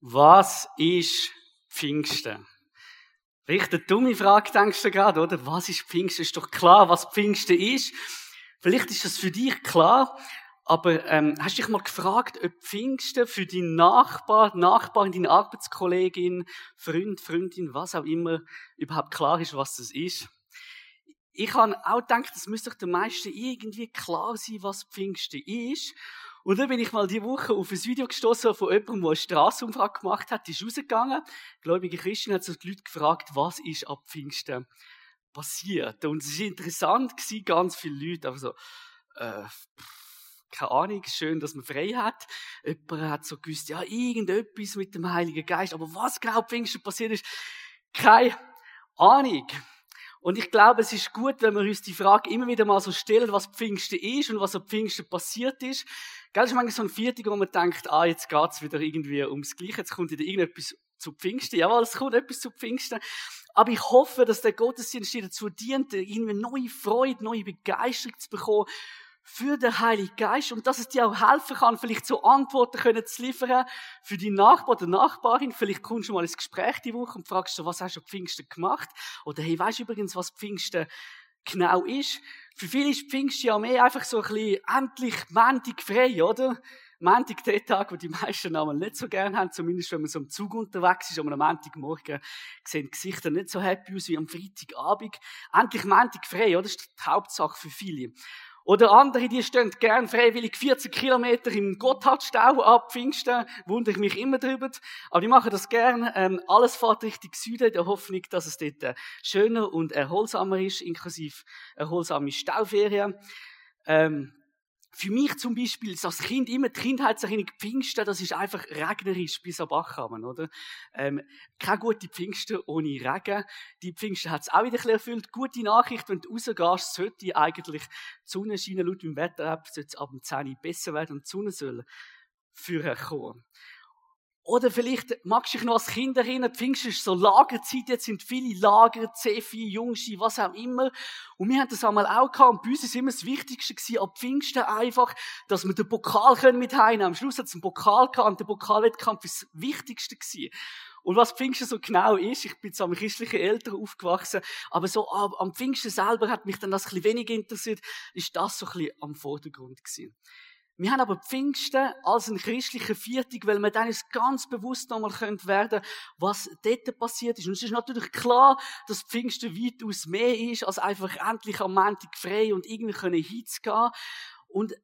Was ist Pfingsten? Eine dumme Frage, denkst du gerade, oder? Was ist Pfingsten? Ist doch klar, was Pfingsten ist. Vielleicht ist das für dich klar, aber ähm, hast du dich mal gefragt, ob Pfingsten für deinen Nachbar, Nachbarin, deine Arbeitskollegin, Freund, Freundin, was auch immer, überhaupt klar ist, was das ist? Ich habe auch gedacht, das müsste doch den meisten irgendwie klar sein, was Pfingsten ist. Und dann bin ich mal die Woche auf ein Video gestoßen von jemandem, der eine Strassenumfrage gemacht hat. Die ist rausgegangen. Gläubige Christen hat so die Leute gefragt, was ist ab Pfingsten passiert. Und es war interessant, ganz viele Leute, aber so, äh, keine Ahnung, schön, dass man frei hat. Jemand hat so gewusst, ja, irgendetwas mit dem Heiligen Geist, aber was genau Pfingsten passiert ist, keine Ahnung. Und ich glaube, es ist gut, wenn wir uns die Frage immer wieder mal so stellen, was Pfingsten ist und was am Pfingsten passiert ist. Gell, ist manchmal so ein Viertel, wo man denkt, ah, jetzt geht's wieder irgendwie ums Gleiche, jetzt kommt wieder irgendetwas zu Pfingsten. Jawohl, es kommt etwas zu Pfingsten. Aber ich hoffe, dass der Gottesdienst dazu dient, irgendwie neue Freude, neue Begeisterung zu bekommen für den Heiligen Geist und dass es dir auch helfen kann, vielleicht so Antworten können zu liefern für die Nachbar oder Nachbarin. Vielleicht kommst du mal ins Gespräch die Woche und fragst du, was hast du Pfingsten gemacht? Oder hey, weißt du übrigens, was Pfingsten genau ist? Für viele ist Pfingsten ja mehr einfach so ein bisschen endlich Montag frei, oder? Montag, der Tag, wo die meisten einmal nicht so gern haben, zumindest wenn man so im Zug unterwegs ist, aber am Montagmorgen sehen die Gesichter nicht so happy aus wie am Freitagabend. Endlich Montag frei, oder? Das ist die Hauptsache für viele. Oder andere, die stehen gern freiwillig 40 Kilometer im Gotthardstau ab Pfingsten, wundere ich mich immer drüber. Aber die machen das gern. Ähm, alles fährt Richtung Süden, in der Hoffnung, dass es dort äh, schöner und erholsamer ist, inklusive erholsame Stauferien. Ähm, für mich zum Beispiel, als Kind, immer die Kindheitserinnerung Pfingsten, das ist einfach regnerisch bis am Bachhaben, oder? Ähm, keine gute Pfingsten ohne Regen. Die Pfingsten hat es auch wieder erfüllt. Gute Nachricht, wenn du rausgehst, sollte eigentlich die Sonne scheinen, laut dem Wetter-App, sollte es ab dem 10 Uhr besser werden und die Sonne soll führen kommen. Oder vielleicht magst du dich noch als Kind erinnern, Pfingsten ist so Lagerzeit, jetzt sind viele Lager, C4, Jungschi, was auch immer. Und wir haben das einmal auch gehabt. Und bei uns ist immer das Wichtigste gewesen, ab Pfingsten einfach, dass wir den Pokal können mit heimnehmen. Am Schluss hat es einen Pokal gehabt und der Pokalwettkampf ist das Wichtigste gewesen. Und was Pfingsten so genau ist, ich bin zwar mit christlichen Eltern aufgewachsen, aber so am Pfingsten selber hat mich dann das ein bisschen weniger interessiert, ist das so ein bisschen am Vordergrund gewesen. Wir haben aber Pfingsten als ein christlicher Viertag, weil wir dann ganz bewusst nochmal werden können, was dort passiert ist. Und es ist natürlich klar, dass Pfingsten weitaus mehr ist, als einfach endlich am Montag frei und irgendwie können hinzugehen. Und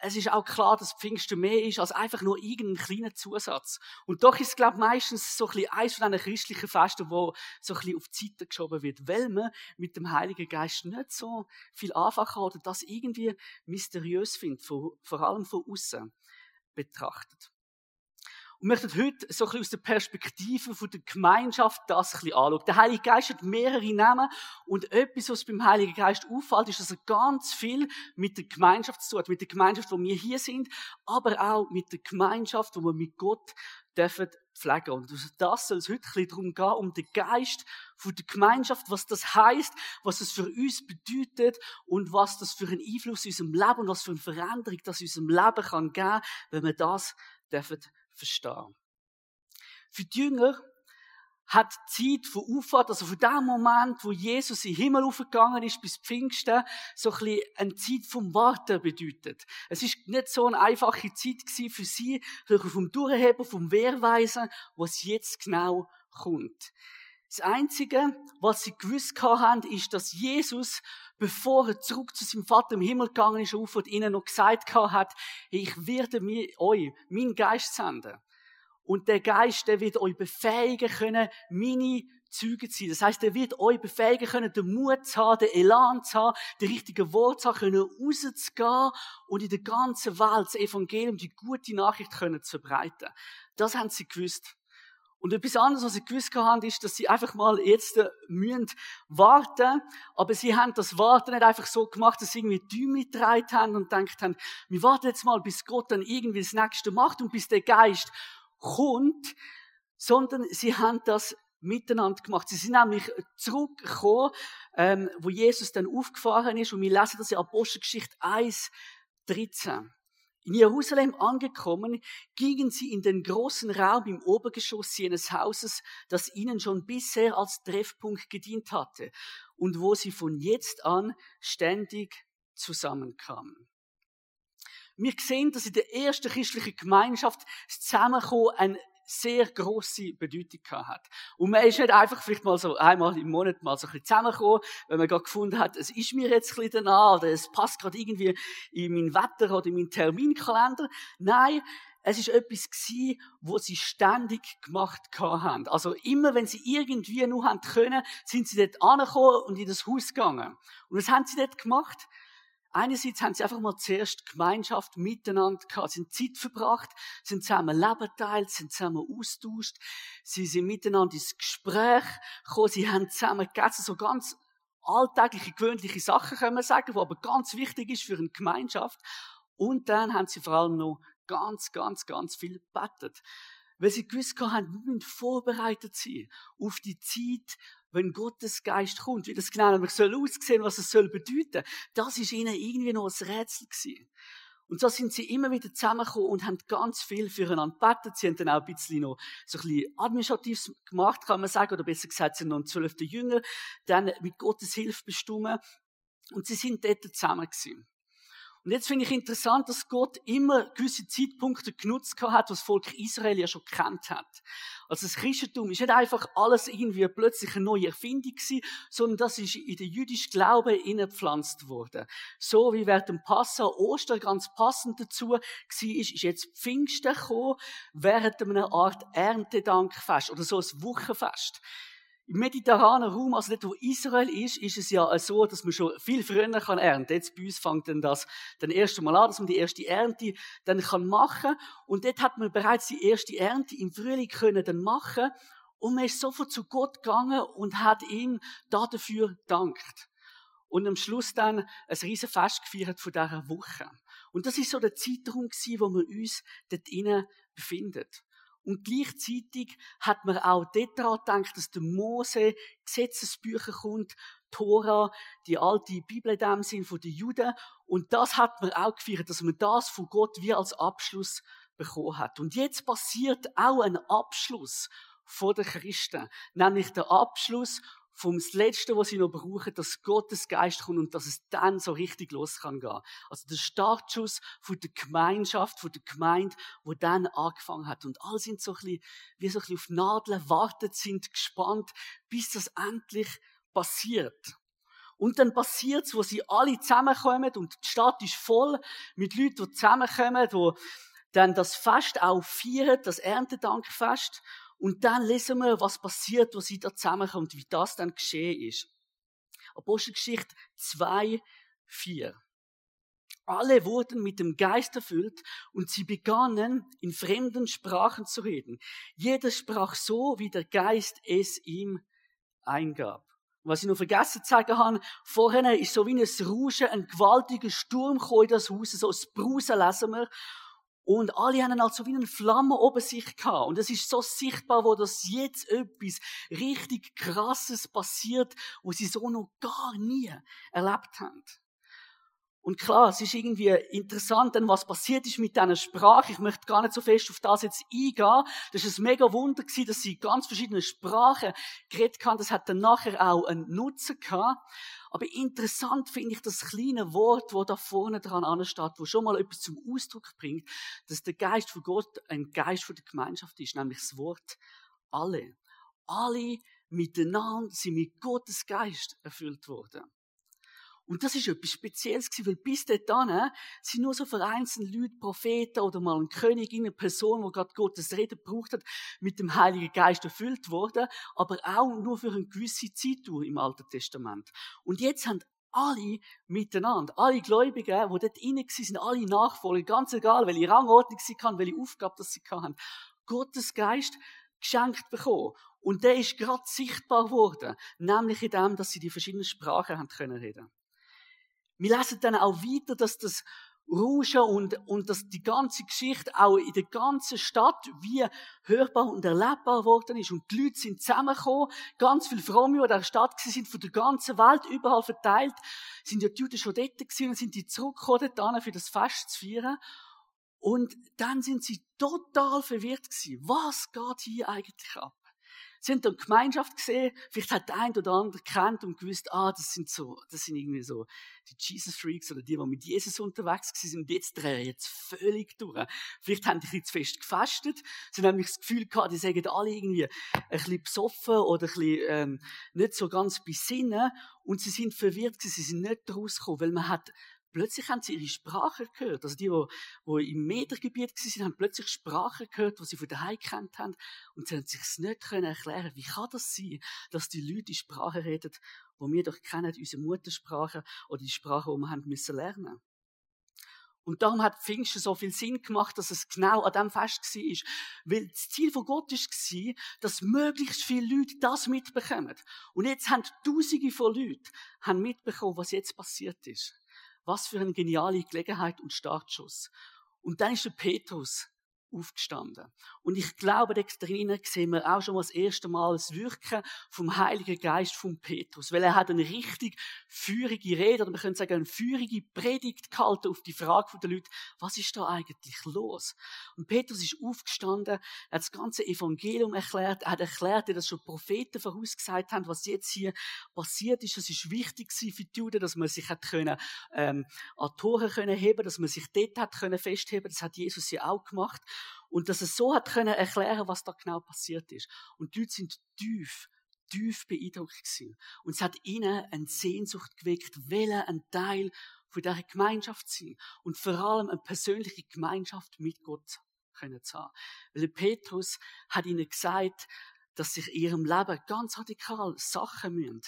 es ist auch klar, dass Pfingsten mehr ist als einfach nur irgendein kleiner Zusatz. Und doch ist es, glaube ich, meistens so ein bisschen eines von diesen christlichen Festen, wo so ein bisschen auf die Seite geschoben wird, weil man mit dem Heiligen Geist nicht so viel anfangen kann oder das irgendwie mysteriös findet, vor allem von außen betrachtet und möchten heute so ein bisschen aus der Perspektive von der Gemeinschaft das ein bisschen anschauen. Der Heilige Geist hat mehrere Namen und etwas, was beim Heiligen Geist auffällt, ist, dass er ganz viel mit der Gemeinschaft zu tun hat. Mit der Gemeinschaft, wo wir hier sind, aber auch mit der Gemeinschaft, wo wir mit Gott dürfen pflegen. Und das soll es heute ein bisschen darum gehen, um den Geist von der Gemeinschaft, was das heißt, was es für uns bedeutet und was das für einen Einfluss in unserem Leben und was für eine Veränderung das in unserem Leben kann geben, wenn wir das dürfen verstehen. Für die Jünger hat die Zeit von Auffahrt, also von dem Moment, wo Jesus in den Himmel aufgegangen ist, bis Pfingsten, so ein bisschen eine Zeit vom Warten bedeutet. Es ist nicht so eine einfache Zeit für sie, vom Durchheben, vom Wehrweisen, was jetzt genau kommt. Das Einzige, was sie gewusst haben, ist, dass Jesus, bevor er zurück zu seinem Vater im Himmel gegangen ist, auf und ihnen noch gesagt hat, ich werde mir euch meinen Geist senden. Und der Geist, der wird euch befähigen können, meine Züge zu sein. Das heißt, er wird euch befähigen können, den Mut zu haben, den Elan zu haben, die richtigen Worte zu haben, können rauszugehen und in der ganzen Welt das Evangelium, die gute Nachricht können zu verbreiten. Das haben sie gewusst. Und etwas anderes, was sie gewusst haben, ist, dass sie einfach mal jetzt äh, müssen warten. Aber sie haben das Warten nicht einfach so gemacht, dass sie irgendwie Däumchen getragen haben und gedacht haben, wir warten jetzt mal, bis Gott dann irgendwie das Nächste macht und bis der Geist kommt. Sondern sie haben das miteinander gemacht. Sie sind nämlich zurückgekommen, ähm, wo Jesus dann aufgefahren ist. Und wir lesen das in Apostelgeschichte 1, 13. In Jerusalem angekommen, gingen sie in den großen Raum im Obergeschoss jenes Hauses, das ihnen schon bisher als Treffpunkt gedient hatte und wo sie von jetzt an ständig zusammenkamen. Wir sehen, dass in der ersten christlichen Gemeinschaft das Zusammenkommen ein sehr große Bedeutung hat. Und man ist nicht einfach vielleicht mal so einmal im Monat mal so ein bisschen zusammengekommen, wenn man gerade gefunden hat, es ist mir jetzt ein bisschen danach, oder es passt gerade irgendwie in mein Wetter oder in meinen Terminkalender. Nein, es ist etwas gewesen, wo sie ständig gemacht haben. Also immer, wenn sie irgendwie nur haben können, sind sie dort angekommen und in das Haus gegangen. Und was haben sie dort gemacht? Einerseits haben sie einfach mal zuerst Gemeinschaft miteinander gehabt, sind Zeit verbracht, sind zusammen Leben teilt, sind zusammen austauscht, sie sind miteinander ins Gespräch gekommen, sie haben zusammen gegessen, so ganz alltägliche, gewöhnliche Sachen, können wir sagen, die aber ganz wichtig ist für eine Gemeinschaft. Und dann haben sie vor allem noch ganz, ganz, ganz viel gebetet. Weil sie gewusst haben, wir müssen vorbereitet sein auf die Zeit, wenn Gottes Geist kommt, wie das genau nämlich soll aussehen, was es soll bedeuten, das ist ihnen irgendwie noch ein Rätsel gewesen. Und so sind sie immer wieder zusammengekommen und haben ganz viel füreinander gebetet. Sie haben dann auch ein bisschen noch so ein bisschen Administratives gemacht, kann man sagen, oder besser gesagt, sie sind noch ein zwölfter Jünger, dann mit Gottes Hilfe bestimmt. Und sie sind dort zusammen gewesen. Und jetzt finde ich interessant, dass Gott immer gewisse Zeitpunkte genutzt hat, was das Volk Israel ja schon kennt hat. Also das Christentum ist nicht einfach alles irgendwie plötzlich eine neue Erfindung gewesen, sondern das ist in den jüdischen Glauben innepflanzt worden. So wie während dem Passa Ostern ganz passend dazu war, ist jetzt Pfingsten gekommen, während einer Art Erntedankfest oder so ein Wochenfest. Im mediterranen Raum, also dort, wo Israel ist, ist es ja so, dass man schon viel früher kann ernten. Jetzt bei uns fängt dann das dann erste Mal an, dass man die erste Ernte dann kann machen. Und dort hat man bereits die erste Ernte im Frühling können dann machen. Und man ist sofort zu Gott gegangen und hat ihm dafür dankt. Und am Schluss dann ein riesen Fest gefeiert von dieser Woche. Und das ist so der Zeitraum gewesen, wo wir uns dort drinnen befindet. Und gleichzeitig hat man auch daran gedacht, dass der Mose Gesetzesbücher kommt, Tora, die alte Bibel in dem Sinn von den Juden. Und das hat man auch gefeiert, dass man das von Gott wie als Abschluss bekommen hat. Und jetzt passiert auch ein Abschluss von den Christen, nämlich der Abschluss vom Letzten, was sie noch brauchen, dass Gottes Geist kommt und dass es dann so richtig los kann gehen. Also der Startschuss von der Gemeinschaft, von der Gemeinde, wo dann angefangen hat. Und alle sind so ein bisschen, wie so ein bisschen auf Nadeln, wartet, sind gespannt, bis das endlich passiert. Und dann passiert's, wo sie alle zusammenkommen und die Stadt ist voll mit Leuten, die zusammenkommen, die dann das Fest auch feiern, das Erntedankfest. Und dann lesen wir, was passiert, wo sie da zusammenkommen und wie das dann geschehen ist. Apostelgeschichte 2, 4. Alle wurden mit dem Geist erfüllt und sie begannen in fremden Sprachen zu reden. Jeder sprach so, wie der Geist es ihm eingab. Was ich noch vergessen zu sagen habe, vorher ist so wie ein Rauschen, ein gewaltiger Sturm in das Haus, so ein Brusen lesen wir. Und alle haben halt so wie eine Flamme oben sich gehabt. Und es ist so sichtbar, wo das jetzt etwas richtig Krasses passiert, wo sie so noch gar nie erlebt haben. Und klar, es ist irgendwie interessant, denn was passiert ist mit dieser Sprache. Ich möchte gar nicht so fest auf das jetzt eingehen. Das ist ein mega Wunder gewesen, dass sie ganz verschiedene Sprachen geredet haben. Das hat dann nachher auch einen Nutzen gehabt. Aber interessant finde ich das kleine Wort, wo da vorne dran ansteht, wo schon mal etwas zum Ausdruck bringt, dass der Geist von Gott ein Geist von der Gemeinschaft ist, nämlich das Wort alle. Alle miteinander sind mit Gottes Geist erfüllt worden. Und das ist etwas Spezielles gewesen, weil bis dahin sind nur so vereinzelte Leute, Propheten oder mal ein König, eine Person, wo Gott Gottes Rede gebraucht hat, mit dem Heiligen Geist erfüllt worden, aber auch nur für eine gewisse Zeit im Alten Testament. Und jetzt haben alle miteinander, alle Gläubigen, die dort rein waren, alle Nachfolger, ganz egal, welche Rangordnung sie kann, welche Aufgabe sie haben, Gottes Geist geschenkt bekommen. Und der ist gerade sichtbar geworden, nämlich in dem, dass sie die verschiedenen Sprachen haben können reden. Wir lesen dann auch weiter, dass das Rauschen und, und dass die ganze Geschichte auch in der ganzen Stadt wie hörbar und erlebbar geworden ist. Und die Leute sind zusammengekommen. Ganz viele Fromme, die in der Stadt sind von der ganzen Welt, überall verteilt, sind ja die Juden schon dort gewesen und sind die zurückgekommen, dort für das Fest zu feiern. Und dann sind sie total verwirrt gewesen. Was geht hier eigentlich ab? Sie haben dann Gemeinschaft gesehen, vielleicht hat der ein oder andere kennt und gewusst, ah, das sind so, das sind irgendwie so die Jesus Freaks oder die, die mit Jesus unterwegs sind und jetzt drehen jetzt völlig durch. Vielleicht haben die ein bisschen zu fest gefastet. Sie haben nämlich das Gefühl gehabt, die sagen alle irgendwie ein bisschen besoffen oder ein bisschen, ähm, nicht so ganz besinnen und sie sind verwirrt gewesen, sie sind nicht rausgekommen, weil man hat Plötzlich haben sie ihre Sprache gehört. Also die, die, im Metergebiet waren, haben plötzlich Sprache gehört, die sie von daheim kennt haben. Und sie haben sich es nicht können erklären. Wie kann das sein, dass die Leute die Sprache reden, die wir doch kennen, unsere Muttersprache oder die Sprache, die wir haben müssen lernen. Und darum hat Pfingsten so viel Sinn gemacht, dass es genau an dem Fest war. Weil das Ziel von Gott war, dass möglichst viele Leute das mitbekommen. Und jetzt haben Tausende von Leuten mitbekommen, was jetzt passiert ist. Was für eine geniale Gelegenheit und Startschuss. Und dann ist der Petrus aufgestanden. Und ich glaube, da drinnen sehen wir auch schon mal das erste Mal das Wirken vom Heiligen Geist von Petrus. Weil er hat eine richtig feurige Rede, oder man könnte sagen, eine feurige Predigt gehalten auf die Frage der Leute, was ist da eigentlich los? Und Petrus ist aufgestanden, er hat das ganze Evangelium erklärt, er hat erklärt, dass schon Propheten vorausgesagt haben, was jetzt hier passiert ist. Es ist wichtig für die Juden, dass man sich hat können, ähm, an Tore können heben, dass man sich dort hat können festheben. Das hat Jesus ja auch gemacht. Und dass er so hat können erklären, was da genau passiert ist. Und die Leute sind tief, tief beeindruckt gewesen. Und es hat ihnen eine Sehnsucht geweckt, welcher ein Teil von dieser Gemeinschaft sein. Und vor allem eine persönliche Gemeinschaft mit Gott können zu haben. Weil Petrus hat ihnen gesagt, dass sich in ihrem Leben ganz radikal Sachen müssen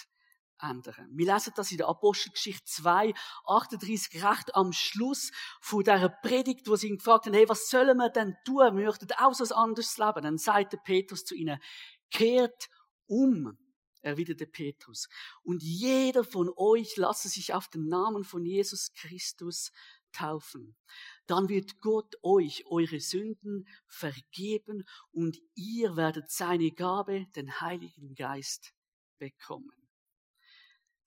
ändern. Wir lesen das in der Apostelgeschichte 2, 38, recht am Schluss von dieser Predigt, wo sie ihn gefragt haben, hey, was sollen wir denn tun? Wir möchten auch so anderes Leben. Dann sagte Petrus zu ihnen, kehrt um, erwiderte Petrus. Und jeder von euch lasse sich auf den Namen von Jesus Christus taufen. Dann wird Gott euch eure Sünden vergeben und ihr werdet seine Gabe, den Heiligen Geist, bekommen.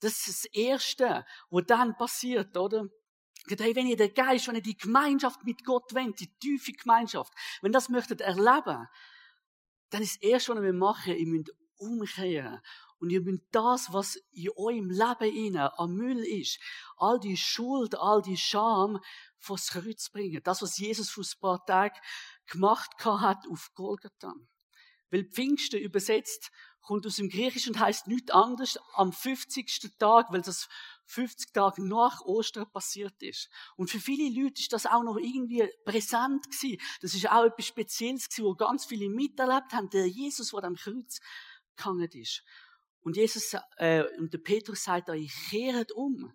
Das ist das Erste, was dann passiert, oder? Hey, wenn ihr den Geist, wenn ihr die Gemeinschaft mit Gott wendet, die tiefe Gemeinschaft, wenn das möchtet erleben, dann ist das Erste, was ihr machen ihr müsst umkehren. Und ihr müsst das, was in eurem Leben inne am Müll ist, all die Schuld, all die Scham, vors Kreuz bringen. Das, was Jesus vor ein paar Tagen gemacht hat auf Golgatha. Weil Pfingsten übersetzt kommt aus dem Griechischen und heißt nichts anderes am 50. Tag, weil das 50 Tage nach Ostern passiert ist. Und für viele Leute ist das auch noch irgendwie präsent gewesen. Das ist auch etwas Spezielles gewesen, wo ganz viele miterlebt haben, der Jesus, der am Kreuz gehangen ist. Und Jesus, äh, und der Petrus sagt euch, kehret um.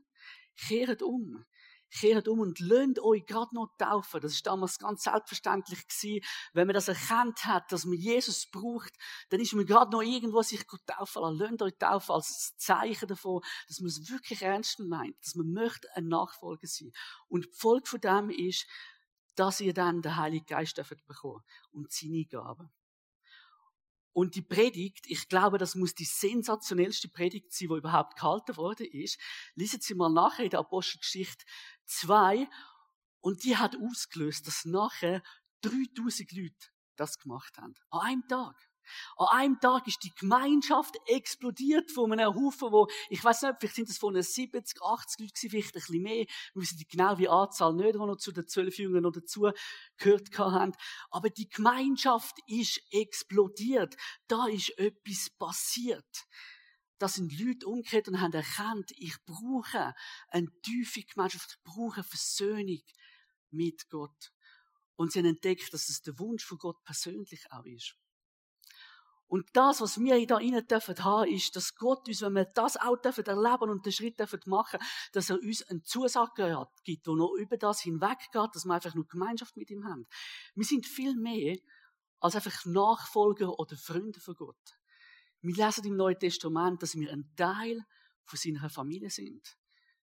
Kehret um kehrt um und lönt euch gerade noch taufen. Das ist damals ganz selbstverständlich gewesen. Wenn man das erkannt hat, dass man Jesus braucht, dann ist man gerade noch irgendwo sich taufen lassen. Lönt euch taufen als Zeichen davon, dass man es wirklich ernst meint, dass man möchte ein Nachfolger sein. Und die Folge von dem ist, dass ihr dann den Heiligen Geist bekommen und seine Gaben. Und die Predigt, ich glaube, das muss die sensationellste Predigt sein, die überhaupt gehalten worden ist. Lesen Sie mal nachher in der Apostelgeschichte 2. Und die hat ausgelöst, dass nachher 3000 Leute das gemacht haben. An einem Tag. An einem Tag ist die Gemeinschaft explodiert von einem Haufen, wo, ich weiß nicht, vielleicht sind es von 70, 80 Leuten vielleicht ein bisschen mehr. Wir wissen die genau wie Anzahl nicht, die noch zu den zwölf Jüngern noch dazu gehört haben. Aber die Gemeinschaft ist explodiert. Da ist etwas passiert. Da sind Leute umgekehrt und haben erkannt, ich brauche eine tiefe Gemeinschaft, ich brauche Versöhnung mit Gott. Und sie haben entdeckt, dass es der Wunsch von Gott persönlich auch ist. Und das, was wir da innen dürfen haben, ist, dass Gott uns, wenn wir das auch dürfen erleben und den Schritt dürfen machen, dass er uns einen Zusage gibt, der noch über das hinweggeht, dass wir einfach nur Gemeinschaft mit ihm haben. Wir sind viel mehr als einfach Nachfolger oder Freunde von Gott. Wir lesen im Neuen Testament, dass wir ein Teil von seiner Familie sind.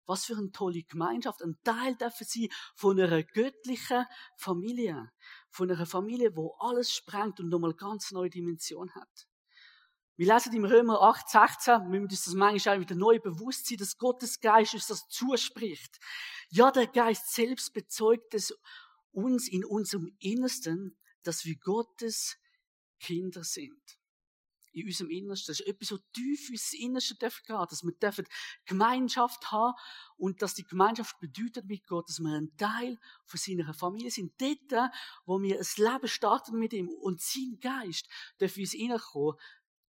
Was für eine tolle Gemeinschaft. Ein Teil dürfen sie von einer göttlichen Familie. Von einer Familie, wo alles sprengt und nochmal ganz neue Dimension hat. Wir lesen im Römer 8, 16, wir müssen das manchmal auch wieder neu bewusst sein, dass Gottes Geist uns das zuspricht. Ja, der Geist selbst bezeugt es uns in unserem Innersten, dass wir Gottes Kinder sind. In unserem Innersten. Das ist etwas so tief in unser Innerste dürfen gehen, dass wir dürfen Gemeinschaft haben und dass die Gemeinschaft bedeutet mit Gott, dass wir ein Teil von seiner Familie sind. Dort, wo wir ein Leben starten mit ihm und sein Geist in uns hineinkommen,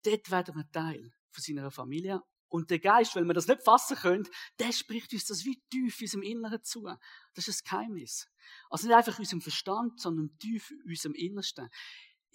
dort werden wir Teil von seiner Familie und der Geist, weil wir das nicht fassen können, der spricht uns das wie tief in unserem Inneren zu. Das ist ein Geheimnis. Also nicht einfach in unserem Verstand, sondern tief in unserem Innersten.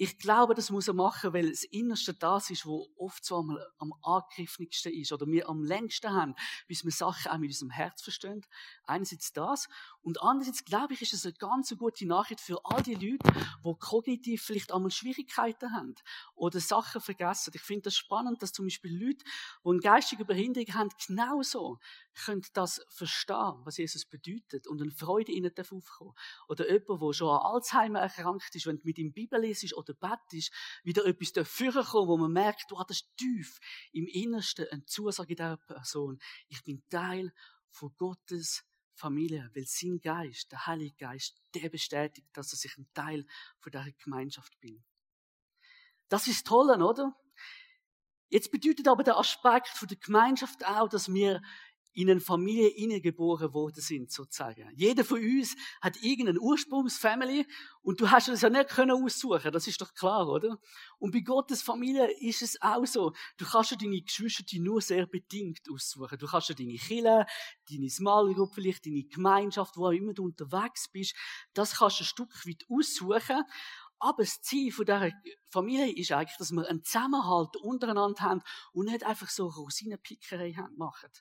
Ich glaube, das muss er machen, weil das Innerste das ist, wo oft so am, am angriffnigsten ist oder wir am längsten haben, bis wir Sachen auch mit unserem Herz verstehen. Einerseits das und andererseits glaube ich, ist es eine ganz gute Nachricht für all die Leute, die kognitiv vielleicht einmal Schwierigkeiten haben oder Sachen vergessen. Ich finde das spannend, dass zum Beispiel Leute, die eine geistige Behinderung haben, genauso können das verstehen, was Jesus bedeutet und eine Freude ihnen aufkommen. Oder jemand, der schon an Alzheimer erkrankt ist, wenn du mit ihm Bibel liest oder betest, wieder etwas dafür kommen, wo man merkt, du hast tief im Innersten eine Zusage dieser Person. Ich bin Teil von Gottes Familie, weil sein Geist, der Heilige Geist, der bestätigt, dass sich ein Teil von dieser Gemeinschaft bin. Das ist toll, oder? Jetzt bedeutet aber der Aspekt von der Gemeinschaft auch, dass wir in eine Familie geboren worden sind, sozusagen. Jeder von uns hat irgendeine Ursprungsfamilie und du hast es ja nicht können aussuchen, das ist doch klar, oder? Und bei Gottes Familie ist es auch so. Du kannst ja deine Geschwister nur sehr bedingt aussuchen. Du kannst ja deine Kinder, deine Small Group, vielleicht deine Gemeinschaft, wo auch immer du unterwegs bist, das kannst du ein Stück weit aussuchen. Aber das Ziel von dieser Familie ist eigentlich, dass wir einen Zusammenhalt untereinander haben und nicht einfach so Rosinenpickerei machen.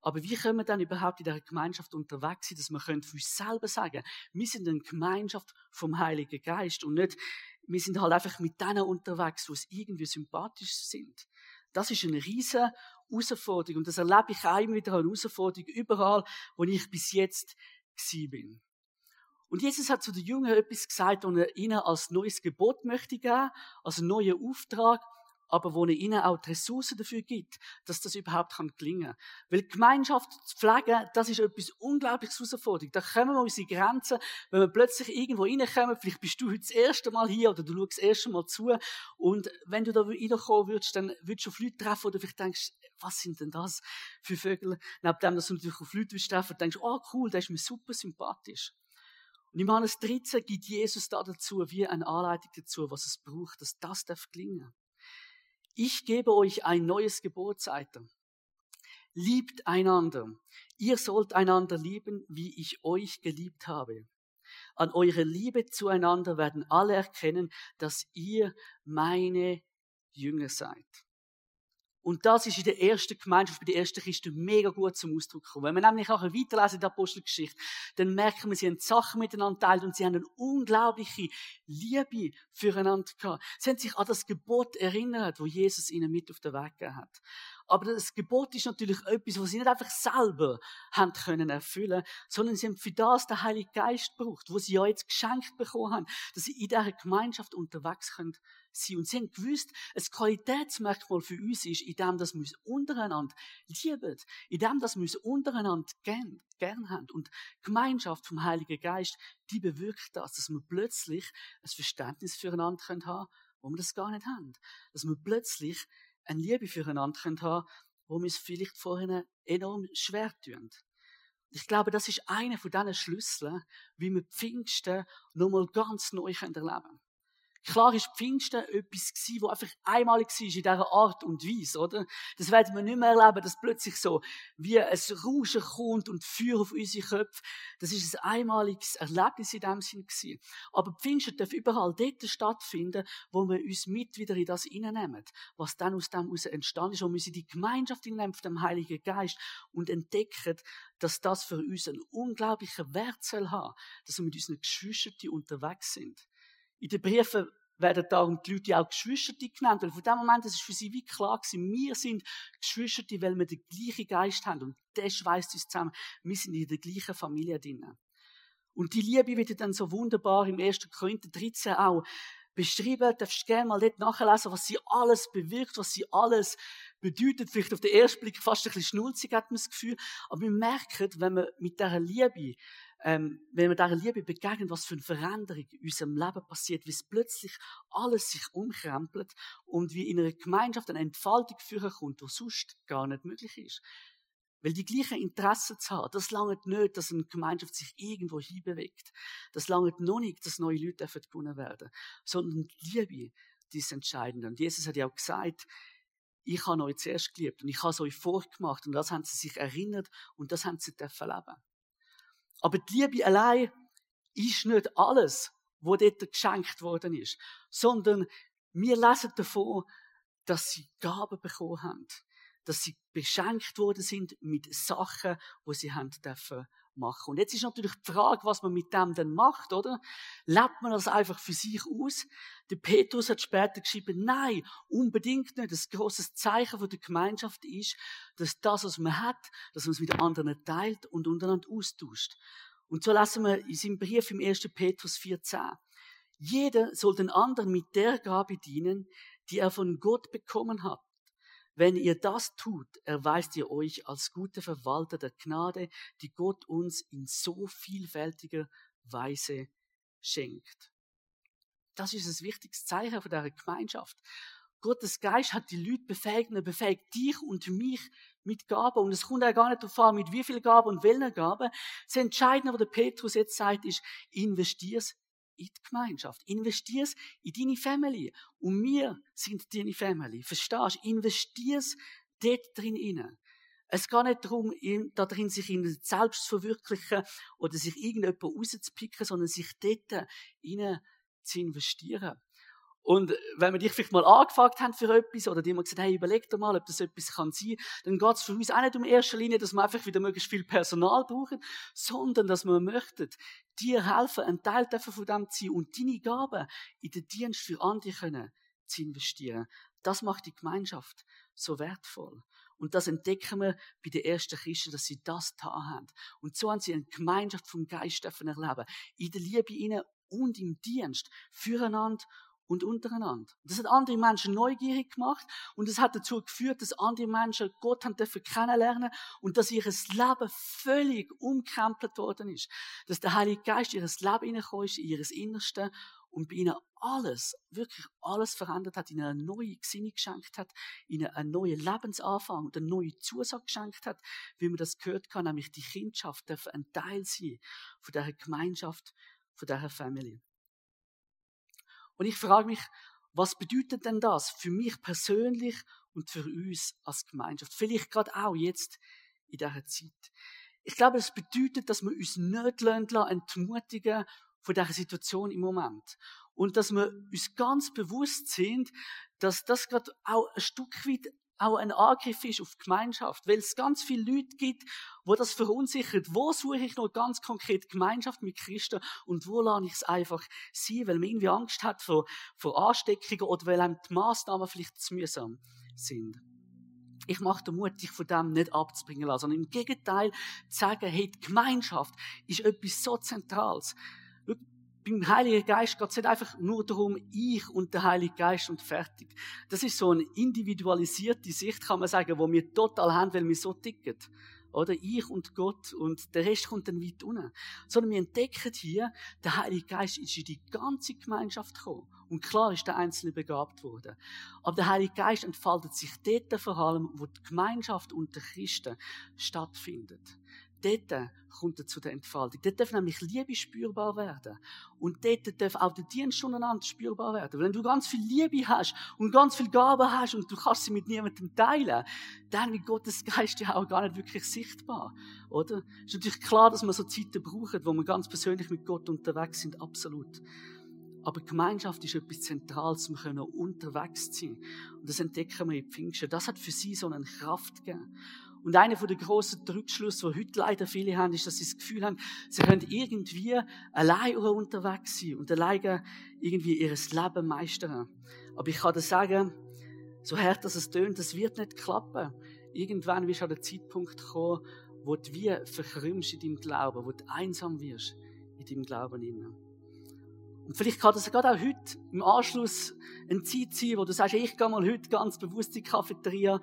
Aber wie können wir dann überhaupt in dieser Gemeinschaft unterwegs sein, dass wir für uns selber sagen, wir sind eine Gemeinschaft vom Heiligen Geist und nicht, wir sind halt einfach mit denen unterwegs, die es irgendwie sympathisch sind. Das ist eine riesige Herausforderung und das erlebe ich auch immer wieder eine Herausforderung überall, wo ich bis jetzt bin. Und Jesus hat zu den Jüngern etwas gesagt, und er ihnen als neues Gebot möchte geben, als neuen Auftrag aber wo er ihnen auch die Ressourcen dafür gibt, dass das überhaupt kann gelingen. Weil Gemeinschaft zu pflegen, das ist etwas unglaublich herausfordernd. Da kommen wir unsere Grenzen, wenn wir plötzlich irgendwo reinkommen, vielleicht bist du heute das erste Mal hier oder du schaust das erste Mal zu und wenn du da reinkommen würdest, dann würdest du auf Leute treffen oder vielleicht denkst, was sind denn das für Vögel? Neben dem, dass du natürlich auf Leute treffen denkst, oh cool, der ist mir super sympathisch. Und im Johannes 13 gibt Jesus da dazu wie eine Anleitung dazu, was es braucht, dass das darf gelingen. Ich gebe euch ein neues Gebot, er. Liebt einander. Ihr sollt einander lieben, wie ich euch geliebt habe. An eurer Liebe zueinander werden alle erkennen, dass ihr meine Jünger seid. Und das ist in der ersten Gemeinschaft, bei den ersten Christen mega gut zum Ausdruck gekommen. Wenn wir nämlich auch weiterlesen in der Apostelgeschichte, dann merken wir, sie haben Sachen miteinander teilt und sie haben eine unglaubliche Liebe füreinander gehabt. Sie haben sich an das Gebot erinnert, wo Jesus ihnen mit auf den Weg gegeben hat. Aber das Gebot ist natürlich etwas, was sie nicht einfach selber haben können erfüllen, sondern sie haben für das den Heiligen Geist gebraucht, wo sie ja jetzt geschenkt bekommen haben, dass sie in dieser Gemeinschaft unterwegs können sein. Und sie haben gewusst, ein Qualitätsmerkmal für uns ist, in dem, dass wir uns untereinander lieben, in dem, dass wir uns untereinander gern, gern haben. Und die Gemeinschaft vom Heiligen Geist, die bewirkt das, dass wir plötzlich ein Verständnis füreinander haben können, wo wir das gar nicht haben. Dass wir plötzlich eine Liebe füreinander haben können, wo wir es vielleicht vorhin enorm schwer tun. Ich glaube, das ist einer von diesen Schlüsseln, wie wir Pfingsten nochmal ganz neu erleben können. Klar ist Pfingsten etwas gewesen, was einfach einmalig war in dieser Art und Weise, oder? Das werden wir nicht mehr erleben, dass plötzlich so wie ein Rauschen kommt und Feuer auf unsere Köpfe. Das ist ein einmaliges Erlebnis in dem Sinn gewesen. Aber Pfingsten darf überall dort stattfinden, wo wir uns mit wieder in das hineinnehmen. Was dann aus dem heraus entstanden ist, wo wir in die Gemeinschaft hineinnehmen von dem Heiligen Geist und entdecken, dass das für uns einen unglaublichen Wert soll haben, dass wir mit unseren Geschwistern unterwegs sind. In den Briefen werden darum die Leute auch Geschwister genannt, weil von dem Moment, das ist für sie wie klar gewesen, wir sind Geschwister, weil wir den gleichen Geist haben und der schweißt uns zusammen. Wir sind in der gleichen Familie drin. Und die Liebe wird dann so wunderbar im 1. Korinther 13 auch beschrieben. Du darfst gerne mal dort nachlesen, was sie alles bewirkt, was sie alles bedeutet. Vielleicht auf den ersten Blick fast ein bisschen schnulzig, hat man das Gefühl. Aber wir merken, wenn wir mit dieser Liebe ähm, wenn wir dieser Liebe begegnen, was für eine Veränderung in unserem Leben passiert, wie es plötzlich alles sich umkrempelt und wie in einer Gemeinschaft eine Entfaltung führen kommt, die sonst gar nicht möglich ist. Weil die gleichen Interessen zu haben, das langt nicht, dass eine Gemeinschaft sich irgendwo hinbewegt. Das langt noch nicht, dass neue Leute gewonnen werden sondern die Liebe, die ist entscheidend. Und Jesus hat ja auch gesagt, ich habe euch zuerst geliebt und ich habe es euch vorgemacht und das haben sie sich erinnert und das haben sie dürfen leben. Aber die Liebe allein ist nicht alles, was dort geschenkt worden ist, sondern wir lesen davon, dass sie Gaben bekommen haben dass sie beschenkt worden sind mit Sachen, wo sie haben dürfen machen. Und jetzt ist natürlich die Frage, was man mit dem denn macht, oder? Lebt man das einfach für sich aus? Der Petrus hat später geschrieben, nein, unbedingt nicht. Das große Zeichen von der Gemeinschaft ist, dass das, was man hat, dass man es mit anderen teilt und untereinander austauscht. Und so lassen wir in seinem Brief im 1. Petrus 4,10. Jeder soll den anderen mit der Gabe dienen, die er von Gott bekommen hat wenn ihr das tut, erweist ihr euch als gute Verwalter der Gnade, die Gott uns in so vielfältiger Weise schenkt. Das ist das wichtigste Zeichen von der Gemeinschaft. Gottes Geist hat die Leute befähigt und er befähigt dich und mich mit Gaben. Und es kommt ja gar nicht darauf an, mit wie viel Gaben und welcher Gaben. Das Entscheidende, was der Petrus jetzt sagt, ist, investier's in die Gemeinschaft. Investier's in deine Family. Und wir sind deine Family. Verstehst du? Investier's dort drin rein. Es geht nicht darum, darin sich in selbst zu verwirklichen oder sich irgendjemand rauszupicken, sondern sich dort rein zu investieren. Und wenn wir dich vielleicht mal angefragt haben für etwas oder dir mal gesagt, hey, überleg dir mal, ob das etwas kann sein, dann geht es für uns auch nicht um erster Linie, dass wir einfach wieder möglichst viel Personal brauchen, sondern dass wir möchten, dir helfen, ein Teil davon von dem zu sein und deine Gaben in den Dienst für andere können zu investieren. Das macht die Gemeinschaft so wertvoll. Und das entdecken wir bei den ersten Christen, dass sie das da haben. Und so haben sie eine Gemeinschaft vom Geist erleben. In der Liebe und im Dienst füreinander und untereinander. Das hat andere Menschen neugierig gemacht und es hat dazu geführt, dass andere Menschen Gott haben dürfen kennenlernen und dass ihr Leben völlig umkrempelt worden ist. Dass der Heilige Geist in ihr Leben hineingekommen ist, in ihres Innersten und bei ihnen alles, wirklich alles verändert hat, ihnen eine neue Gesinnung geschenkt hat, ihnen einen neuen Lebensanfang und eine neue Zusage geschenkt hat, wie man das gehört kann, nämlich die Kindschaft darf ein Teil sein von dieser Gemeinschaft, von dieser Familie. Und ich frage mich, was bedeutet denn das für mich persönlich und für uns als Gemeinschaft? Vielleicht gerade auch jetzt in dieser Zeit. Ich glaube, es bedeutet, dass wir uns nicht entmutigen von dieser Situation im Moment. Und dass wir uns ganz bewusst sind, dass das gerade auch ein Stück weit auch ein Angriff ist auf die Gemeinschaft, weil es ganz viele Leute gibt, wo das verunsichert. Wo suche ich noch ganz konkret Gemeinschaft mit Christen und wo lerne ich es einfach sein, weil man irgendwie Angst hat vor, vor Ansteckungen oder weil einem die Massnahmen vielleicht zu mühsam sind. Ich mache den Mut, dich von dem nicht abzubringen lassen, sondern im Gegenteil zu sagen, hey, die Gemeinschaft ist etwas so Zentrales beim Heiligen Geist geht es nicht einfach nur darum, ich und der Heilige Geist und fertig. Das ist so eine individualisierte Sicht, kann man sagen, wo wir total haben, weil wir so ticken. Oder ich und Gott und der Rest kommt dann weit unten. Sondern wir entdecken hier, der Heilige Geist ist in die ganze Gemeinschaft gekommen. Und klar ist der Einzelne begabt worden. Aber der Heilige Geist entfaltet sich dort vor allem, wo die Gemeinschaft unter Christen stattfindet. Dort kommt er zu der Entfaltung. Dort darf nämlich Liebe spürbar werden. Und dort darf auch der Dienst untereinander spürbar werden. Wenn du ganz viel Liebe hast und ganz viel Gaben hast und du kannst sie mit niemandem teilen, dann wird Gottes Geist ja auch gar nicht wirklich sichtbar. Oder? Es ist natürlich klar, dass man so Zeiten braucht, wo wir ganz persönlich mit Gott unterwegs sind. Absolut. Aber Gemeinschaft ist etwas Zentrales. Wir können unterwegs sein. Und das entdecken wir in Pfingsten. Das hat für sie so eine Kraft gegeben. Und einer der grossen Rückschlüsse, die heute leider viele haben, ist, dass sie das Gefühl haben, sie können irgendwie allein unterwegs sein und allein irgendwie ihr Leben meistern. Aber ich kann dir sagen, so hart dass es tönt, das wird nicht klappen. Irgendwann wirst du an den Zeitpunkt kommen, wo du wie verkrümmst in deinem Glauben, wo du einsam wirst in deinem Glauben. Und vielleicht kann das gerade auch heute im Anschluss eine Zeit sein, wo du sagst, ich gehe mal heute ganz bewusst in die Cafeteria,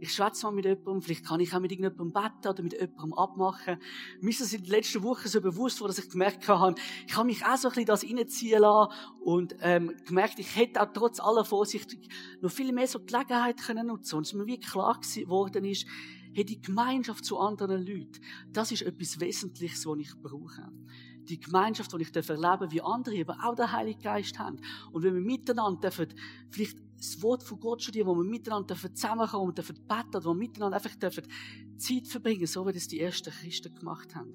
ich schwätze mal mit jemandem, vielleicht kann ich auch mit irgendjemandem beten oder mit jemandem abmachen. Mir ist das in den letzten Wochen so bewusst worden, dass ich gemerkt habe, ich habe mich auch so ein bisschen das reinziehen lassen und ähm, gemerkt, ich hätte auch trotz aller Vorsicht noch viel mehr so Gelegenheit können nutzen Und es mir wie klar geworden ist, hey, die Gemeinschaft zu anderen Leuten, das ist etwas Wesentliches, was ich brauche die Gemeinschaft, die ich erleben darf, wie andere eben auch den Heiligen Geist haben. Und wenn wir miteinander dürfen, vielleicht das Wort von Gott studieren, wo wir miteinander zusammenkommen dürfen, beten, wo wir miteinander einfach dürfen Zeit verbringen, so wie das die ersten Christen gemacht haben.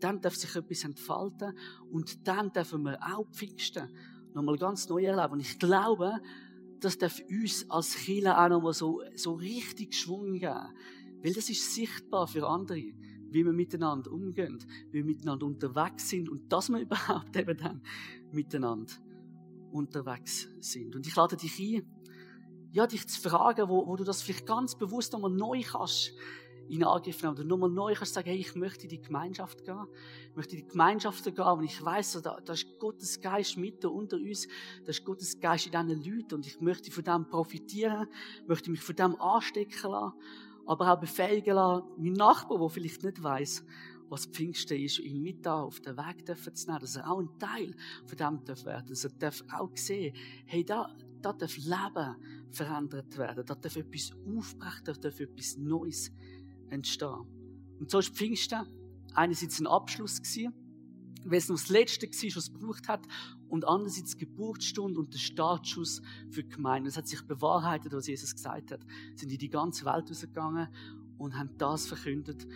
Dann darf sich etwas entfalten und dann dürfen wir auch Pfingsten nochmal ganz neu erleben. Und ich glaube, das darf uns als Kirche auch nochmal so, so richtig Schwung geben. Weil das ist sichtbar für andere wie wir miteinander umgehen, wie wir miteinander unterwegs sind und dass wir überhaupt eben dann miteinander unterwegs sind. Und ich lade dich ein, ja, dich zu fragen, wo, wo du das vielleicht ganz bewusst nochmal neu kannst in Angriff nehmen oder nochmal neu kannst sagen, hey, ich möchte in die Gemeinschaft gehen, ich möchte in die Gemeinschaft gehen und ich weiss, da, da ist Gottes Geist mitten unter uns, da ist Gottes Geist in diesen Leuten und ich möchte von dem profitieren, möchte mich von dem anstecken lassen aber auch befähigen lassen, meinen Nachbarn, der vielleicht nicht weiß, was Pfingsten ist, ihn mit da auf den Weg zu nehmen, dass er auch ein Teil von dem darf werden, dass er darf auch sehen, hey, da, da darf Leben verändert werden, da darf etwas aufbrechen, da darf etwas Neues entstehen. Und so ist Pfingsten einerseits ein Abschluss gewesen, weil es noch das Letzte war, was es gebraucht hat, und andererseits die Geburtsstunde und der Startschuss für die Gemeinde. Es hat sich bewahrheitet, was Jesus gesagt hat. Sie sind in die ganze Welt rausgegangen und haben das verkündet,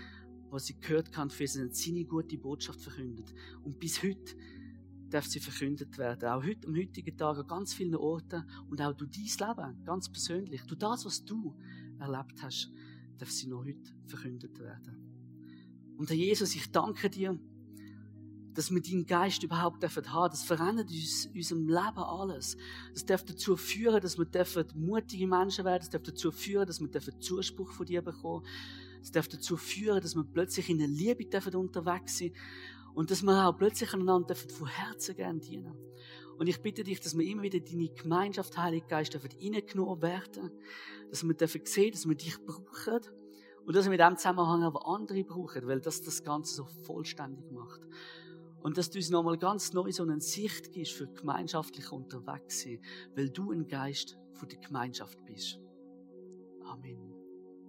was sie gehört haben, für sie seine gute Botschaft verkündet. Und bis heute darf sie verkündet werden. Auch heute, am heutigen Tag an ganz vielen Orten und auch durch dein Leben, ganz persönlich, durch das, was du erlebt hast, darf sie noch heute verkündet werden. Und Herr Jesus, ich danke dir, dass wir deinen Geist überhaupt dürfen haben. Das verändert uns, unserem Leben alles. Das darf dazu führen, dass wir dürfen mutige Menschen werden. Das darf dazu führen, dass wir dürfen Zuspruch von dir bekommen. Das darf dazu führen, dass wir plötzlich in der Liebe dürfen unterwegs sind. Und dass wir auch plötzlich einander von Herzen gern dienen. Und ich bitte dich, dass wir immer wieder deine Gemeinschaft, Heilige Geist, reingenommen werden. Dass wir dürfen sehen, dass wir dich brauchen. Und dass wir mit dem Zusammenhang aber andere brauchen, weil das das Ganze so vollständig macht. Und dass du uns nochmal ganz neu so eine Sicht gibst für gemeinschaftlich unterwegs sein, weil du ein Geist von der Gemeinschaft bist. Amen.